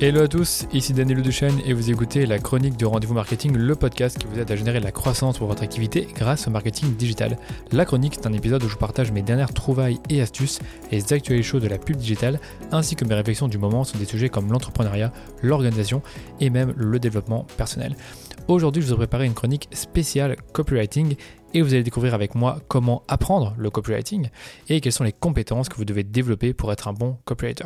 Hello à tous, ici Daniel Duchesne et vous écoutez la chronique de Rendez-vous Marketing, le podcast qui vous aide à générer la croissance pour votre activité grâce au marketing digital. La chronique, c'est un épisode où je partage mes dernières trouvailles et astuces, les actualités chaudes de la pub digitale, ainsi que mes réflexions du moment sur des sujets comme l'entrepreneuriat, l'organisation et même le développement personnel. Aujourd'hui, je vous ai préparé une chronique spéciale copywriting et vous allez découvrir avec moi comment apprendre le copywriting et quelles sont les compétences que vous devez développer pour être un bon copywriter.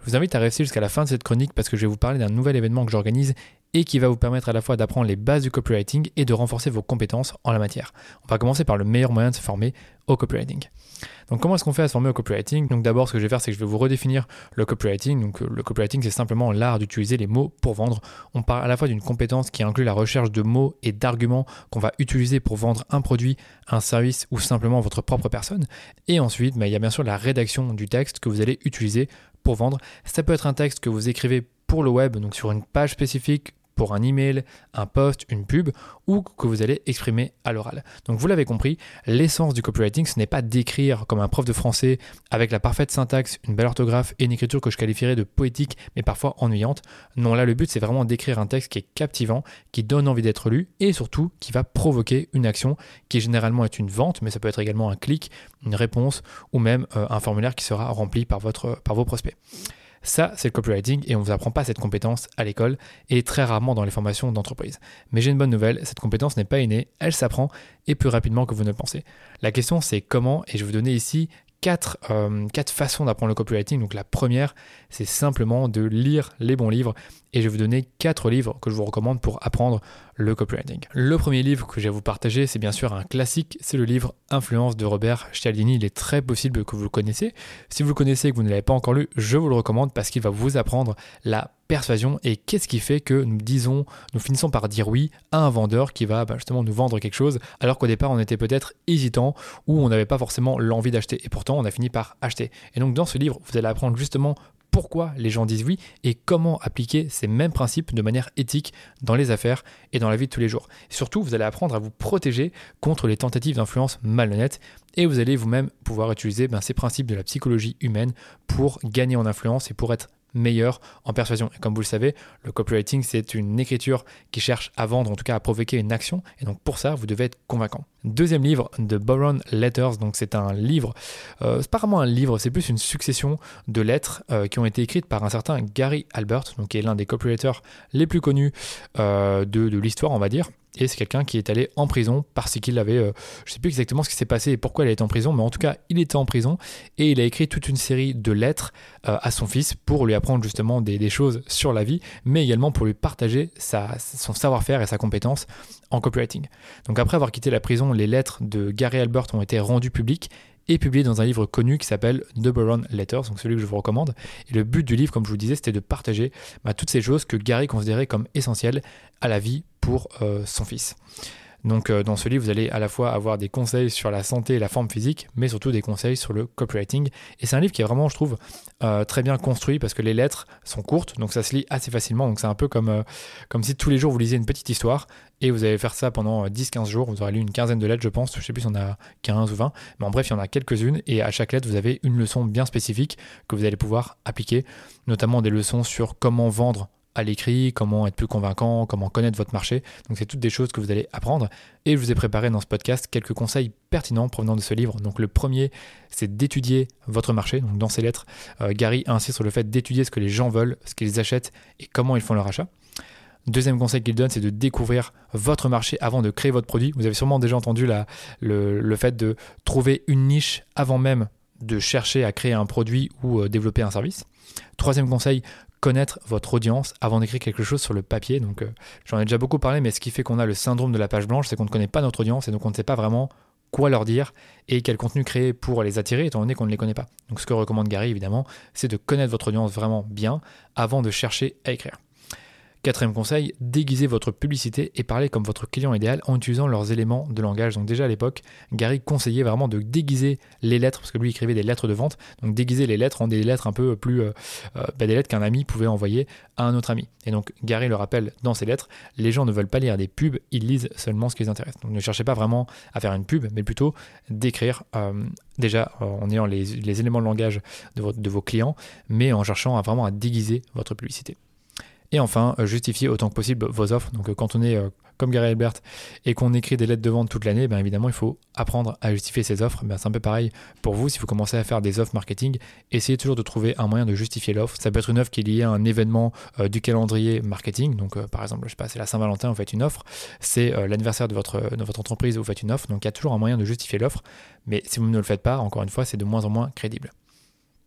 Je vous invite à rester jusqu'à la fin de cette chronique parce que je vais vous parler d'un nouvel événement que j'organise et qui va vous permettre à la fois d'apprendre les bases du copywriting et de renforcer vos compétences en la matière. On va commencer par le meilleur moyen de se former au copywriting. Donc comment est-ce qu'on fait à se former au copywriting? Donc d'abord ce que je vais faire c'est que je vais vous redéfinir le copywriting. Donc le copywriting c'est simplement l'art d'utiliser les mots pour vendre. On parle à la fois d'une compétence qui inclut la recherche de mots et d'arguments qu'on va utiliser pour vendre un produit, un service ou simplement votre propre personne. Et ensuite bah, il y a bien sûr la rédaction du texte que vous allez utiliser pour vendre. Ça peut être un texte que vous écrivez pour le web, donc sur une page spécifique pour un email, un post, une pub ou que vous allez exprimer à l'oral. Donc vous l'avez compris, l'essence du copywriting, ce n'est pas d'écrire comme un prof de français avec la parfaite syntaxe, une belle orthographe et une écriture que je qualifierais de poétique mais parfois ennuyante. Non, là le but c'est vraiment d'écrire un texte qui est captivant, qui donne envie d'être lu et surtout qui va provoquer une action qui généralement est une vente, mais ça peut être également un clic, une réponse ou même euh, un formulaire qui sera rempli par, votre, par vos prospects. Ça, c'est le copywriting et on ne vous apprend pas cette compétence à l'école et très rarement dans les formations d'entreprise. Mais j'ai une bonne nouvelle, cette compétence n'est pas innée, elle s'apprend et plus rapidement que vous ne le pensez. La question c'est comment et je vais vous donner ici quatre, euh, façons d'apprendre le copywriting. Donc la première, c'est simplement de lire les bons livres. Et je vais vous donner quatre livres que je vous recommande pour apprendre le copywriting. Le premier livre que je vais vous partager, c'est bien sûr un classique, c'est le livre Influence de Robert Cialdini. Il est très possible que vous le connaissez. Si vous le connaissez et que vous ne l'avez pas encore lu, je vous le recommande parce qu'il va vous apprendre la persuasion et qu'est-ce qui fait que nous disons, nous finissons par dire oui à un vendeur qui va bah, justement nous vendre quelque chose alors qu'au départ on était peut-être hésitant ou on n'avait pas forcément l'envie d'acheter et pourtant on a fini par acheter. Et donc dans ce livre, vous allez apprendre justement pourquoi les gens disent oui et comment appliquer ces mêmes principes de manière éthique dans les affaires et dans la vie de tous les jours. surtout, vous allez apprendre à vous protéger contre les tentatives d'influence malhonnêtes et vous allez vous-même pouvoir utiliser ben, ces principes de la psychologie humaine pour gagner en influence et pour être meilleur en persuasion. Et comme vous le savez, le copywriting, c'est une écriture qui cherche à vendre, en tout cas à provoquer une action. Et donc pour ça, vous devez être convaincant. Deuxième livre de Boron Letters, donc c'est un livre, euh, c'est pas vraiment un livre, c'est plus une succession de lettres euh, qui ont été écrites par un certain Gary Albert, donc qui est l'un des copywriters les plus connus euh, de, de l'histoire, on va dire. Et c'est quelqu'un qui est allé en prison parce qu'il avait, je je sais plus exactement ce qui s'est passé et pourquoi il est en prison, mais en tout cas, il était en prison et il a écrit toute une série de lettres à son fils pour lui justement des, choses sur la vie, mais également pour lui partager sa, son savoir-faire et sa compétence en copywriting. Donc après avoir quitté la prison, les lettres de Gary Albert ont été rendues publiques et publiées dans un livre connu qui s'appelle The Baron Letters, donc celui que je vous recommande. Et le but du livre, comme je vous disais, c'était de partager bah, toutes ces choses que Gary considérait comme essentielles à la vie pour euh, son fils. Donc euh, dans ce livre, vous allez à la fois avoir des conseils sur la santé et la forme physique, mais surtout des conseils sur le copywriting. Et c'est un livre qui est vraiment, je trouve, euh, très bien construit parce que les lettres sont courtes, donc ça se lit assez facilement. Donc c'est un peu comme, euh, si tous les jours vous lisiez une petite histoire et vous allez faire ça pendant 10-15 jours. Vous aurez lu une quinzaine de lettres, je pense. Je sais plus si on a 15 ou 20. Mais en bref, il y en a quelques-unes et à chaque lettre, vous avez une leçon bien spécifique que vous allez pouvoir appliquer, notamment des leçons sur comment vendre à l'écrit, comment être plus convaincant, comment connaître votre marché. Donc c'est toutes des choses que vous allez apprendre. Et je vous ai préparé dans ce podcast quelques conseils pertinents provenant de ce livre. Donc le premier, c'est d'étudier votre marché. Donc dans ses lettres, euh, Gary insiste sur le fait d'étudier ce que les gens veulent, ce qu'ils achètent et comment ils font leur achat. Deuxième conseil qu'il donne, c'est de découvrir votre marché avant de créer votre produit. Vous avez sûrement déjà entendu le fait de trouver une niche avant même de chercher à créer un produit ou euh, développer un service. Troisième conseil, connaître votre audience avant d'écrire quelque chose sur le papier. Donc, euh, j'en ai déjà beaucoup parlé, mais ce qui fait qu'on a le syndrome de la page blanche, c'est qu'on ne connaît pas notre audience et donc on ne sait pas vraiment quoi leur dire et quel contenu créer pour les attirer, étant donné qu'on ne les connaît pas. Donc, ce que recommande Gary, évidemment, c'est de connaître votre audience vraiment bien avant de chercher à écrire. Quatrième conseil, déguisez votre publicité et parlez comme votre client idéal en utilisant leurs éléments de langage. Donc déjà à l'époque, Gary conseillait vraiment de déguiser les lettres, parce que lui écrivait des lettres de vente, donc déguiser les lettres en des lettres un peu plus... Euh, euh, bah, des lettres qu'un ami pouvait envoyer à un autre ami. Et donc Gary le rappelle dans ses lettres, les gens ne veulent pas lire des pubs, ils lisent seulement ce qui les intéresse. Donc ne cherchez pas vraiment à faire une pub, mais plutôt d'écrire euh, déjà en ayant les, éléments de langage de, vos clients, mais en cherchant vraiment à déguiser votre publicité. Et enfin, justifier autant que possible vos offres. Donc quand on est comme Gary Albert et qu'on écrit des lettres de vente toute l'année, bien évidemment, il faut apprendre à justifier ses offres. Ben, c'est un peu pareil pour vous. Si vous commencez à faire des offres marketing, essayez toujours de trouver un moyen de justifier l'offre. Ça peut être une offre qui est liée à un événement euh, du calendrier marketing. Donc, euh, par exemple, je sais pas, c'est la Saint-Valentin, vous faites une offre. C'est euh, l'anniversaire de votre, de votre entreprise, vous faites une offre. Donc, il y a toujours un moyen de justifier l'offre. Mais si vous ne le faites pas, encore une fois, c'est de moins en moins crédible.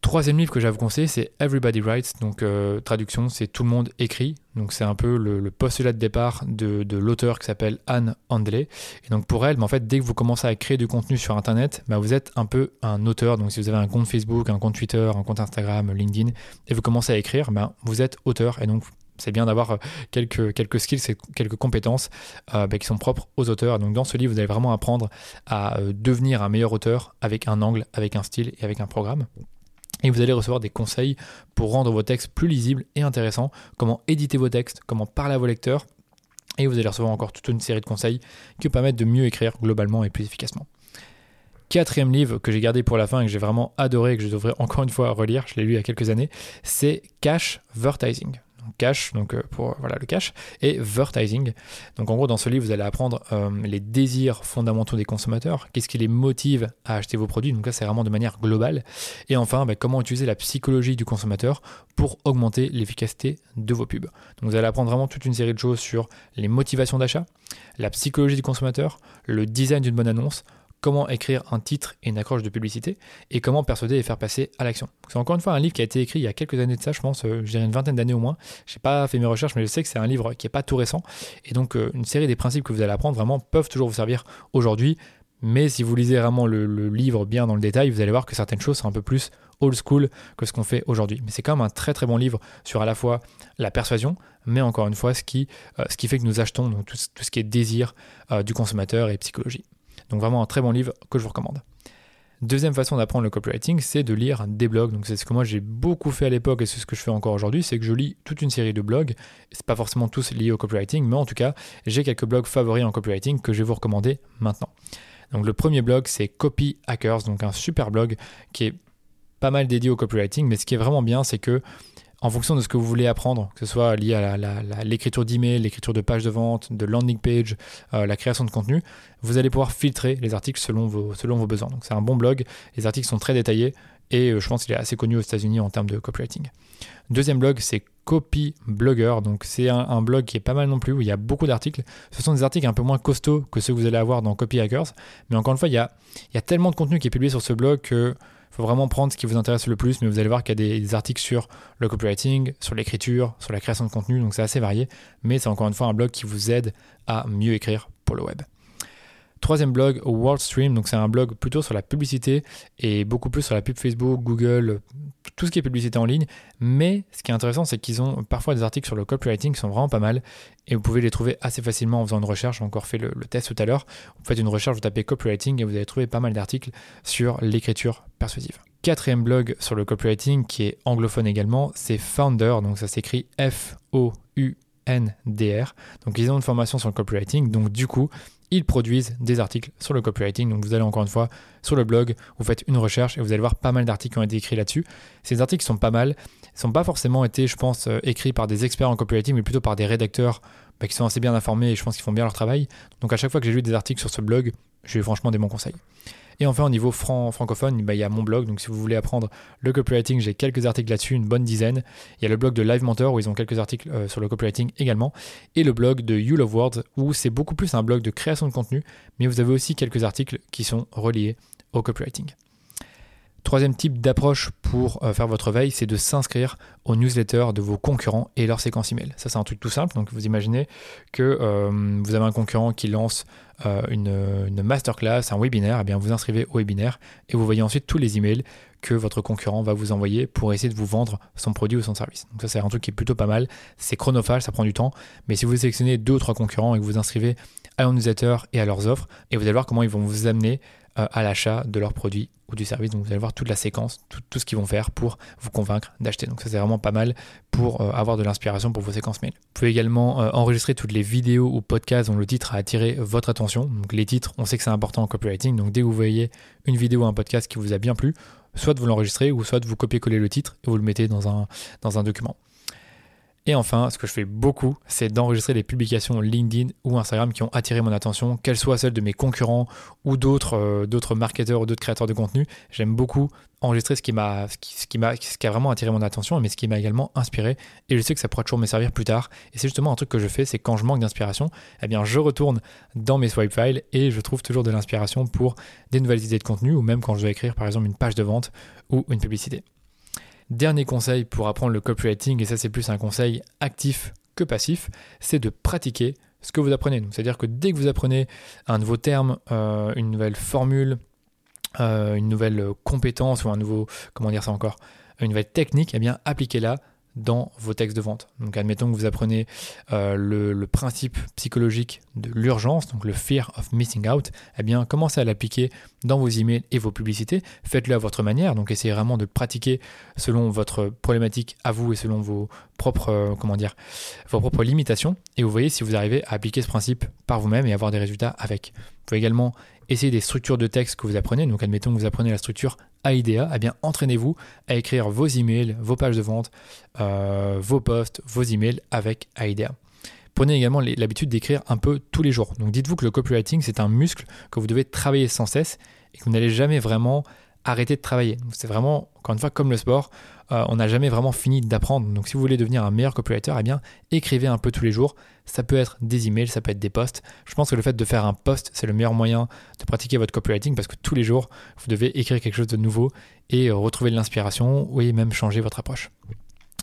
Troisième livre que j'ai à vous conseiller, c'est Everybody Writes. Donc, euh, traduction, c'est Tout le monde écrit. Donc, c'est un peu le, postulat de départ de, l'auteur qui s'appelle Anne Handley. Et donc, pour elle, mais en fait, dès que vous commencez à créer du contenu sur Internet, bah, vous êtes un peu un auteur. Donc, si vous avez un compte Facebook, un compte Twitter, un compte Instagram, LinkedIn, et vous commencez à écrire, bah, vous êtes auteur. Et donc, c'est bien d'avoir euh, quelques, quelques skills quelques compétences euh, qui sont propres aux auteurs. Donc dans ce livre, vous allez vraiment apprendre à devenir un meilleur auteur avec un angle, avec un style et avec un programme. Et vous allez recevoir des conseils pour rendre vos textes plus lisibles et intéressants, comment éditer vos textes, comment parler à vos lecteurs. Et vous allez recevoir encore toute une série de conseils qui vous permettent de mieux écrire globalement et plus efficacement. Quatrième livre que j'ai gardé pour la fin et que j'ai vraiment adoré et que je devrais encore une fois relire, je l'ai lu il y a quelques années, c'est Cash Vertising cash, donc euh, pour voilà le cash, et vertising. Donc en gros dans ce livre vous allez apprendre euh, les désirs fondamentaux des consommateurs, qu'est-ce qui les motive à acheter vos produits. Donc là c'est vraiment de manière globale. Et enfin bah, comment utiliser la psychologie du consommateur pour augmenter l'efficacité de vos pubs. Donc vous allez apprendre vraiment toute une série de choses sur les motivations d'achat, la psychologie du consommateur, le design d'une bonne annonce, comment écrire un titre et une accroche de publicité et comment persuader et faire passer à l'action. C'est encore une fois un livre qui a été écrit il y a quelques années de ça, je pense, euh, je dirais une vingtaine d'années au moins. Je n'ai pas fait mes recherches, mais je sais que c'est un livre qui n'est pas tout récent. Et donc, euh, une série des principes que vous allez apprendre vraiment peuvent toujours vous servir aujourd'hui. Mais si vous lisez vraiment le, livre bien dans le détail, vous allez voir que certaines choses sont un peu plus old school que ce qu'on fait aujourd'hui. Mais c'est quand même un très très bon livre sur à la fois la persuasion, mais encore une fois ce qui, euh, ce qui fait que nous achetons, donc tout, ce qui est désir du consommateur et psychologie. Donc vraiment un très bon livre que je vous recommande. Deuxième façon d'apprendre le copywriting, c'est de lire des blogs. Donc c'est ce que moi j'ai beaucoup fait à l'époque et c'est ce que je fais encore aujourd'hui, c'est que je lis toute une série de blogs. C'est pas forcément tous liés au copywriting, mais en tout cas, j'ai quelques blogs favoris en copywriting que je vais vous recommander maintenant. Donc le premier blog, c'est Copy Hackers, donc un super blog qui est pas mal dédié au copywriting, mais ce qui est vraiment bien, c'est que en fonction de ce que vous voulez apprendre, que ce soit lié à l'écriture d'email, l'écriture de pages de vente, de landing page, euh, la création de contenu, vous allez pouvoir filtrer les articles selon vos, besoins. Donc c'est un bon blog, les articles sont très détaillés et euh, je pense qu'il est assez connu aux États-Unis en termes de copywriting. Deuxième blog, c'est Copy Blogger. Donc c'est un, blog qui est pas mal non plus où il y a beaucoup d'articles. Ce sont des articles un peu moins costauds que ceux que vous allez avoir dans Copy Hackers, mais encore une fois, il y a, tellement de contenu qui est publié sur ce blog que faut vraiment prendre ce qui vous intéresse le plus, mais vous allez voir qu'il y a des, articles sur le copywriting, sur l'écriture, sur la création de contenu, donc c'est assez varié, mais c'est encore une fois un blog qui vous aide à mieux écrire pour le web. Troisième blog, WorldStream, donc c'est un blog plutôt sur la publicité et beaucoup plus sur la pub Facebook, Google, tout ce qui est publicité en ligne. Mais ce qui est intéressant, c'est qu'ils ont parfois des articles sur le copywriting qui sont vraiment pas mal et vous pouvez les trouver assez facilement en faisant une recherche. J'ai encore fait le, test tout à l'heure. Vous faites une recherche, vous tapez copywriting et vous allez trouver pas mal d'articles sur l'écriture persuasive. Quatrième blog sur le copywriting qui est anglophone également, c'est Founder, donc ça s'écrit F-O-U-N-D-R. Donc ils ont une formation sur le copywriting, donc du coup, ils produisent des articles sur le copywriting. Donc vous allez encore une fois sur le blog, vous faites une recherche et vous allez voir pas mal d'articles qui ont été écrits là-dessus. Ces articles sont pas mal, ils sont pas forcément été, je pense, euh, écrits par des experts en copywriting, mais plutôt par des rédacteurs bah, qui sont assez bien informés et je pense qu'ils font bien leur travail. Donc à chaque fois que j'ai lu des articles sur ce blog, j'ai eu franchement des bons conseils. Et enfin, au niveau francophone, bah, il y a mon blog. Donc, si vous voulez apprendre le copywriting, j'ai quelques articles là-dessus, une bonne dizaine. Il y a le blog de Live Mentor où ils ont quelques articles euh, sur le copywriting également. Et le blog de You Love Words où c'est beaucoup plus un blog de création de contenu, mais vous avez aussi quelques articles qui sont reliés au copywriting. Troisième type d'approche pour euh, faire votre veille, c'est de s'inscrire aux newsletters de vos concurrents et leur séquence email. Ça, c'est un truc tout simple. Donc, vous imaginez que euh, vous avez un concurrent qui lance euh, une, masterclass, un webinaire. Eh bien, vous inscrivez au webinaire et vous voyez ensuite tous les emails que votre concurrent va vous envoyer pour essayer de vous vendre son produit ou son service. Donc, ça, c'est un truc qui est plutôt pas mal. C'est chronophage, ça prend du temps. Mais si vous sélectionnez deux ou trois concurrents et que vous inscrivez à leur newsletter et à leurs offres, et vous allez voir comment ils vont vous amener à l'achat de leurs produits ou du service. Donc vous allez voir toute la séquence, tout, ce qu'ils vont faire pour vous convaincre d'acheter. Donc ça c'est vraiment pas mal pour euh, avoir de l'inspiration pour vos séquences mail. Vous pouvez également euh, enregistrer toutes les vidéos ou podcasts dont le titre a attiré votre attention. Donc les titres, on sait que c'est important en copywriting. Donc dès que vous voyez une vidéo ou un podcast qui vous a bien plu, soit vous l'enregistrer ou soit vous copier-coller le titre et vous le mettez dans un document. Et enfin, ce que je fais beaucoup, c'est d'enregistrer des publications LinkedIn ou Instagram qui ont attiré mon attention, qu'elles soient celles de mes concurrents ou d'autres euh, marketeurs ou d'autres créateurs de contenu. J'aime beaucoup enregistrer ce qui a vraiment attiré mon attention mais ce qui m'a également inspiré et je sais que ça pourra toujours me servir plus tard et c'est justement un truc que je fais c'est quand je manque d'inspiration eh bien je retourne dans mes swipe files et je trouve toujours de l'inspiration pour des nouvelles idées de contenu ou même quand je dois écrire par exemple une page de vente ou une publicité. Dernier conseil pour apprendre le copywriting, et ça c'est plus un conseil actif que passif, c'est de pratiquer ce que vous apprenez. C'est-à-dire que dès que vous apprenez un nouveau terme, euh, une nouvelle formule, euh, une nouvelle compétence ou un nouveau, comment dire ça encore, une nouvelle technique, eh bien appliquez-la dans vos textes de vente. Donc admettons que vous apprenez euh, le, principe psychologique de l'urgence, donc le fear of missing out, eh bien commencez à l'appliquer dans vos emails et vos publicités. Faites-le à votre manière, donc essayez vraiment de pratiquer selon votre problématique à vous et selon vos propres, euh, comment dire, vos propres limitations. Et vous voyez si vous arrivez à appliquer ce principe par vous-même et avoir des résultats avec. Vous pouvez également essayer des structures de texte que vous apprenez. Donc admettons que vous apprenez la structure AIDA, eh bien entraînez-vous à écrire vos emails, vos pages de vente, euh, vos posts, vos emails avec AIDA. Prenez également l'habitude d'écrire un peu tous les jours. Donc dites-vous que le copywriting, c'est un muscle que vous devez travailler sans cesse et que vous n'allez jamais vraiment arrêter de travailler. C'est vraiment, encore une fois, comme le sport, euh, on n'a jamais vraiment fini d'apprendre. Donc si vous voulez devenir un meilleur copywriter, eh bien écrivez un peu tous les jours. Ça peut être des emails, ça peut être des posts. Je pense que le fait de faire un post, c'est le meilleur moyen de pratiquer votre copywriting parce que tous les jours, vous devez écrire quelque chose de nouveau et retrouver de l'inspiration ou même changer votre approche.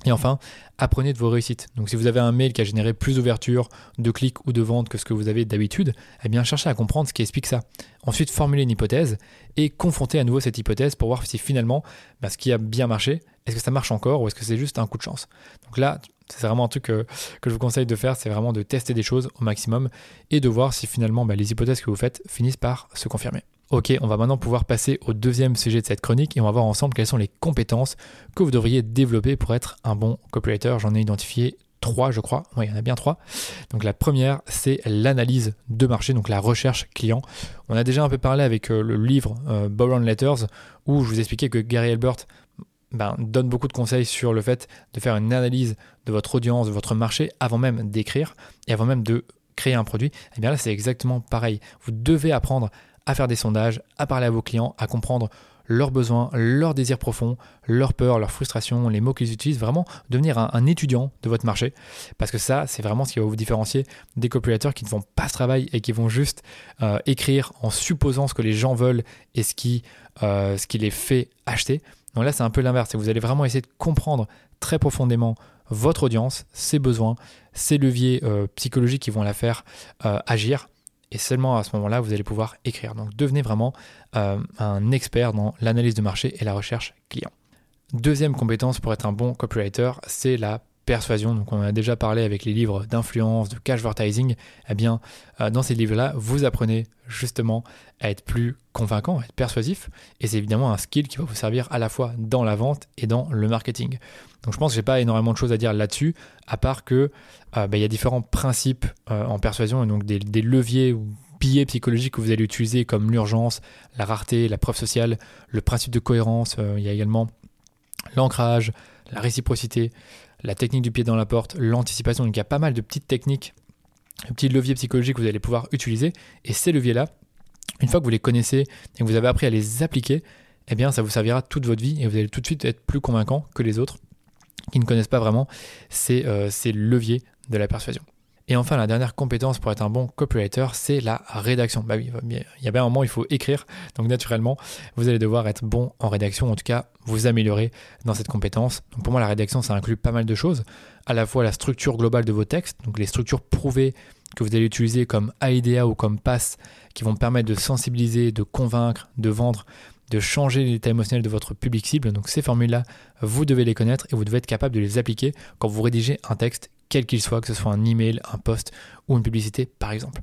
Et enfin, apprenez de vos réussites. Donc si vous avez un mail qui a généré plus d'ouverture, de clics ou de ventes que ce que vous avez d'habitude, eh bien cherchez à comprendre ce qui explique ça. Ensuite, formulez une hypothèse et confrontez à nouveau cette hypothèse pour voir si finalement bah, ce qui a bien marché, est-ce que ça marche encore ou est-ce que c'est juste un coup de chance? Donc là, c'est vraiment un truc que, je vous conseille de faire, c'est vraiment de tester des choses au maximum et de voir si finalement bah, les hypothèses que vous faites finissent par se confirmer. Ok, on va maintenant pouvoir passer au deuxième sujet de cette chronique et on va voir ensemble quelles sont les compétences que vous devriez développer pour être un bon copywriter. J'en ai identifié trois, je crois. Oui, il y en a bien trois. Donc la première, c'est l'analyse de marché, donc la recherche client. On a déjà un peu parlé avec euh, le livre euh, Letters où je vous expliquais que Gary Albert ben, donne beaucoup de conseils sur le fait de faire une analyse de votre audience, de votre marché avant même d'écrire et avant même de créer un produit. Et eh bien là, c'est exactement pareil. Vous devez apprendre à faire des sondages, à parler à vos clients, à comprendre leurs besoins, leurs désirs profonds, leurs peurs, leurs frustrations, les mots qu'ils utilisent, vraiment devenir un, étudiant de votre marché. Parce que ça, c'est vraiment ce qui va vous différencier des copywriters qui ne font pas ce travail et qui vont juste euh, écrire en supposant ce que les gens veulent et ce qui, euh, ce qui les fait acheter. Donc là, c'est un peu l'inverse. Vous allez vraiment essayer de comprendre très profondément votre audience, ses besoins, ses leviers euh, psychologiques qui vont la faire agir et seulement à ce moment-là, vous allez pouvoir écrire. Donc devenez vraiment euh, un expert dans l'analyse de marché et la recherche client. Deuxième compétence pour être un bon copywriter, c'est la persuasion. Donc on a déjà parlé avec les livres d'influence, de cash advertising. Eh bien, euh, dans ces livres-là, vous apprenez justement à être plus convaincant, à être persuasif. Et c'est évidemment un skill qui va vous servir à la fois dans la vente et dans le marketing. Donc je pense que j'ai pas énormément de choses à dire là-dessus, à part que euh, bah, il y a différents principes euh, en persuasion et donc des, leviers ou piliers psychologiques que vous allez utiliser comme l'urgence, la rareté, la preuve sociale, le principe de cohérence. Il y a également l'ancrage, la réciprocité, la technique du pied dans la porte, l'anticipation. Donc il y a pas mal de petites techniques, de petits leviers psychologiques que vous allez pouvoir utiliser. Et ces leviers-là, une fois que vous les connaissez et que vous avez appris à les appliquer, eh bien ça vous servira toute votre vie et vous allez tout de suite être plus convaincant que les autres qui ne connaissent pas vraiment ces, euh, ces leviers de la persuasion. Et enfin, la dernière compétence pour être un bon copywriter, c'est la rédaction. Bah il y a bien un moment, il faut écrire. Donc naturellement, vous allez devoir être bon en rédaction, en tout cas, vous améliorer dans cette compétence. Pour moi, la rédaction, ça inclut pas mal de choses. À la fois la structure globale de vos textes, donc les structures prouvées que vous allez utiliser comme AIDA ou comme PASS, qui vont permettre de sensibiliser, de convaincre, de vendre, de changer l'état émotionnel de votre public cible. Donc ces formules-là, vous devez les connaître et vous devez être capable de les appliquer quand vous rédigez un texte, quel qu'il soit, que ce soit un email, un post ou une publicité par exemple.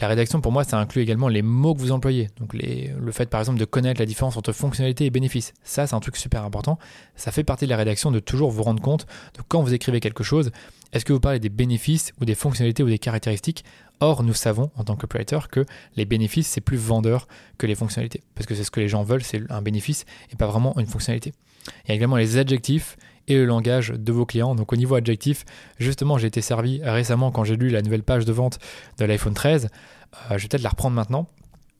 La rédaction, pour moi, ça inclut également les mots que vous employez. Donc le fait, par exemple, de connaître la différence entre fonctionnalité et bénéfice. Ça, c'est un truc super important. Ça fait partie de la rédaction de toujours vous rendre compte de quand vous écrivez quelque chose, est-ce que vous parlez des bénéfices ou des fonctionnalités ou des caractéristiques? Or, nous savons en tant que que les bénéfices, c'est plus vendeur que les fonctionnalités. Parce que c'est ce que les gens veulent, c'est un bénéfice et pas vraiment une fonctionnalité. Il y a également les adjectifs et le langage de vos clients. Donc au niveau adjectif, justement, j'ai été servi récemment quand j'ai lu la nouvelle page de vente de l'iPhone 13. je vais peut-être la reprendre maintenant.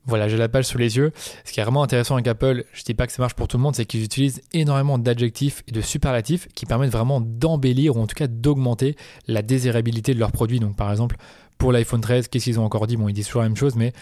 Voilà, j'ai la page sous les yeux. Ce qui est vraiment intéressant avec Apple, je ne dis pas que ça marche pour tout le monde, c'est qu'ils utilisent énormément d'adjectifs et de superlatifs qui permettent vraiment d'embellir ou en tout cas d'augmenter la désirabilité de leurs produits. Donc par exemple, pour l'iPhone 13, qu'est-ce qu'ils ont encore dit? Bon, ils disent toujours la même chose, mais euh,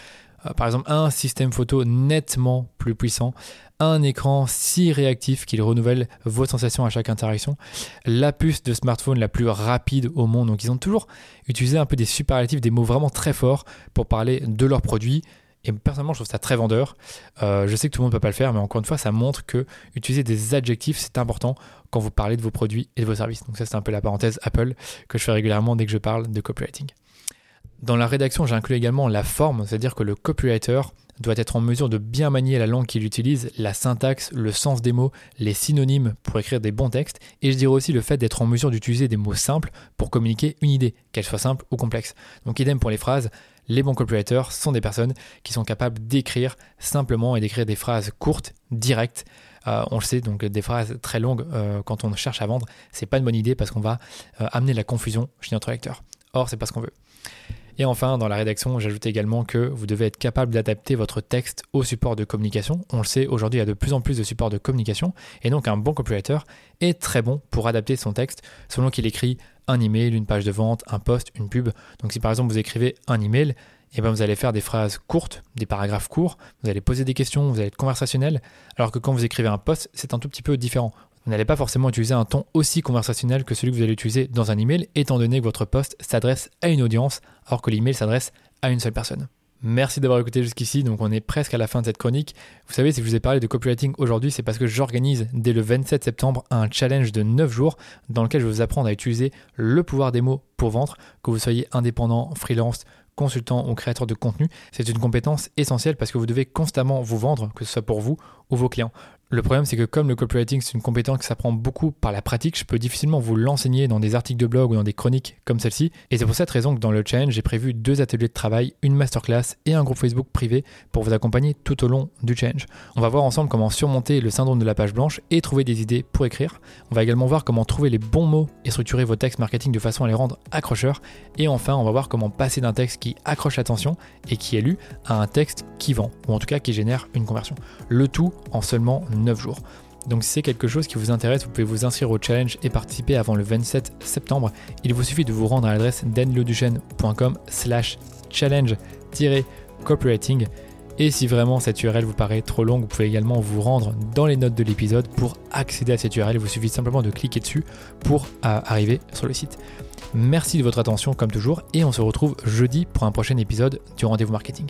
par exemple, un système photo nettement plus puissant, un écran si réactif qu'il renouvelle vos sensations à chaque interaction, la puce de smartphone la plus rapide au monde. Donc ils ont toujours utilisé un peu des superlatifs, des mots vraiment très forts pour parler de leurs produits et personnellement, je trouve ça très vendeur. Euh, je sais que tout le monde ne peut pas le faire, mais encore une fois, ça montre que utiliser des adjectifs, c'est important quand vous parlez de vos produits et de vos services. Donc ça, c'est un peu la parenthèse Apple que je fais régulièrement dès que je parle de copywriting. Dans la rédaction, j'inclus également la forme, c'est-à-dire que le copywriter doit être en mesure de bien manier la langue qu'il utilise, la syntaxe, le sens des mots, les synonymes pour écrire des bons textes, et je dirais aussi le fait d'être en mesure d'utiliser des mots simples pour communiquer une idée, qu'elle soit simple ou complexe. Donc idem pour les phrases, les bons copywriters sont des personnes qui sont capables d'écrire simplement et d'écrire des phrases courtes, directes. Euh, on le sait, donc des phrases très longues euh, quand on cherche à vendre, c'est pas une bonne idée parce qu'on va euh, amener la confusion chez notre lecteur. Or, c'est pas ce qu'on veut. Et enfin, dans la rédaction, j'ajoute également que vous devez être capable d'adapter votre texte au support de communication. On le sait, aujourd'hui, il y a de plus en plus de supports de communication, et donc un bon copywriter est très bon pour adapter son texte selon qu'il écrit un email, une page de vente, un post, une pub. Donc si par exemple vous écrivez un email, et eh ben vous allez faire des phrases courtes, des paragraphes courts, vous allez poser des questions, vous allez être conversationnel, alors que quand vous écrivez un post, c'est un tout petit peu différent. Vous n'allez pas forcément utiliser un ton aussi conversationnel que celui que vous allez utiliser dans un email, étant donné que votre post s'adresse à une audience, alors que l'email s'adresse à une seule personne. Merci d'avoir écouté jusqu'ici. Donc, on est presque à la fin de cette chronique. Vous savez, si je vous ai parlé de copywriting aujourd'hui, c'est parce que j'organise dès le 27 septembre un challenge de 9 jours dans lequel je vais vous apprendre à utiliser le pouvoir des mots pour vendre, que vous soyez indépendant, freelance, consultant ou créateur de contenu. C'est une compétence essentielle parce que vous devez constamment vous vendre, que ce soit pour vous ou vos clients. Le problème, c'est que comme le copywriting, c'est une compétence qui s'apprend beaucoup par la pratique, je peux difficilement vous l'enseigner dans des articles de blog ou dans des chroniques comme celle-ci. Et c'est pour cette raison que dans le challenge, j'ai prévu deux ateliers de travail, une masterclass et un groupe Facebook privé pour vous accompagner tout au long du challenge. On va voir ensemble comment surmonter le syndrome de la page blanche et trouver des idées pour écrire. On va également voir comment trouver les bons mots et structurer vos textes marketing de façon à les rendre accrocheurs. Et enfin, on va voir comment passer d'un texte qui accroche l'attention et qui est lu à un texte qui vend, ou en tout cas qui génère une conversion. Le tout en seulement 9 jours. Donc si c'est quelque chose qui vous intéresse, vous pouvez vous inscrire au challenge et participer avant le 27 septembre. Il vous suffit de vous rendre à l'adresse denleduchesne.com slash challenge-copywriting. Et si vraiment cette URL vous paraît trop longue, vous pouvez également vous rendre dans les notes de l'épisode pour accéder à cette URL. Il vous suffit simplement de cliquer dessus pour euh, arriver sur le site. Merci de votre attention comme toujours et on se retrouve jeudi pour un prochain épisode du rendez-vous marketing.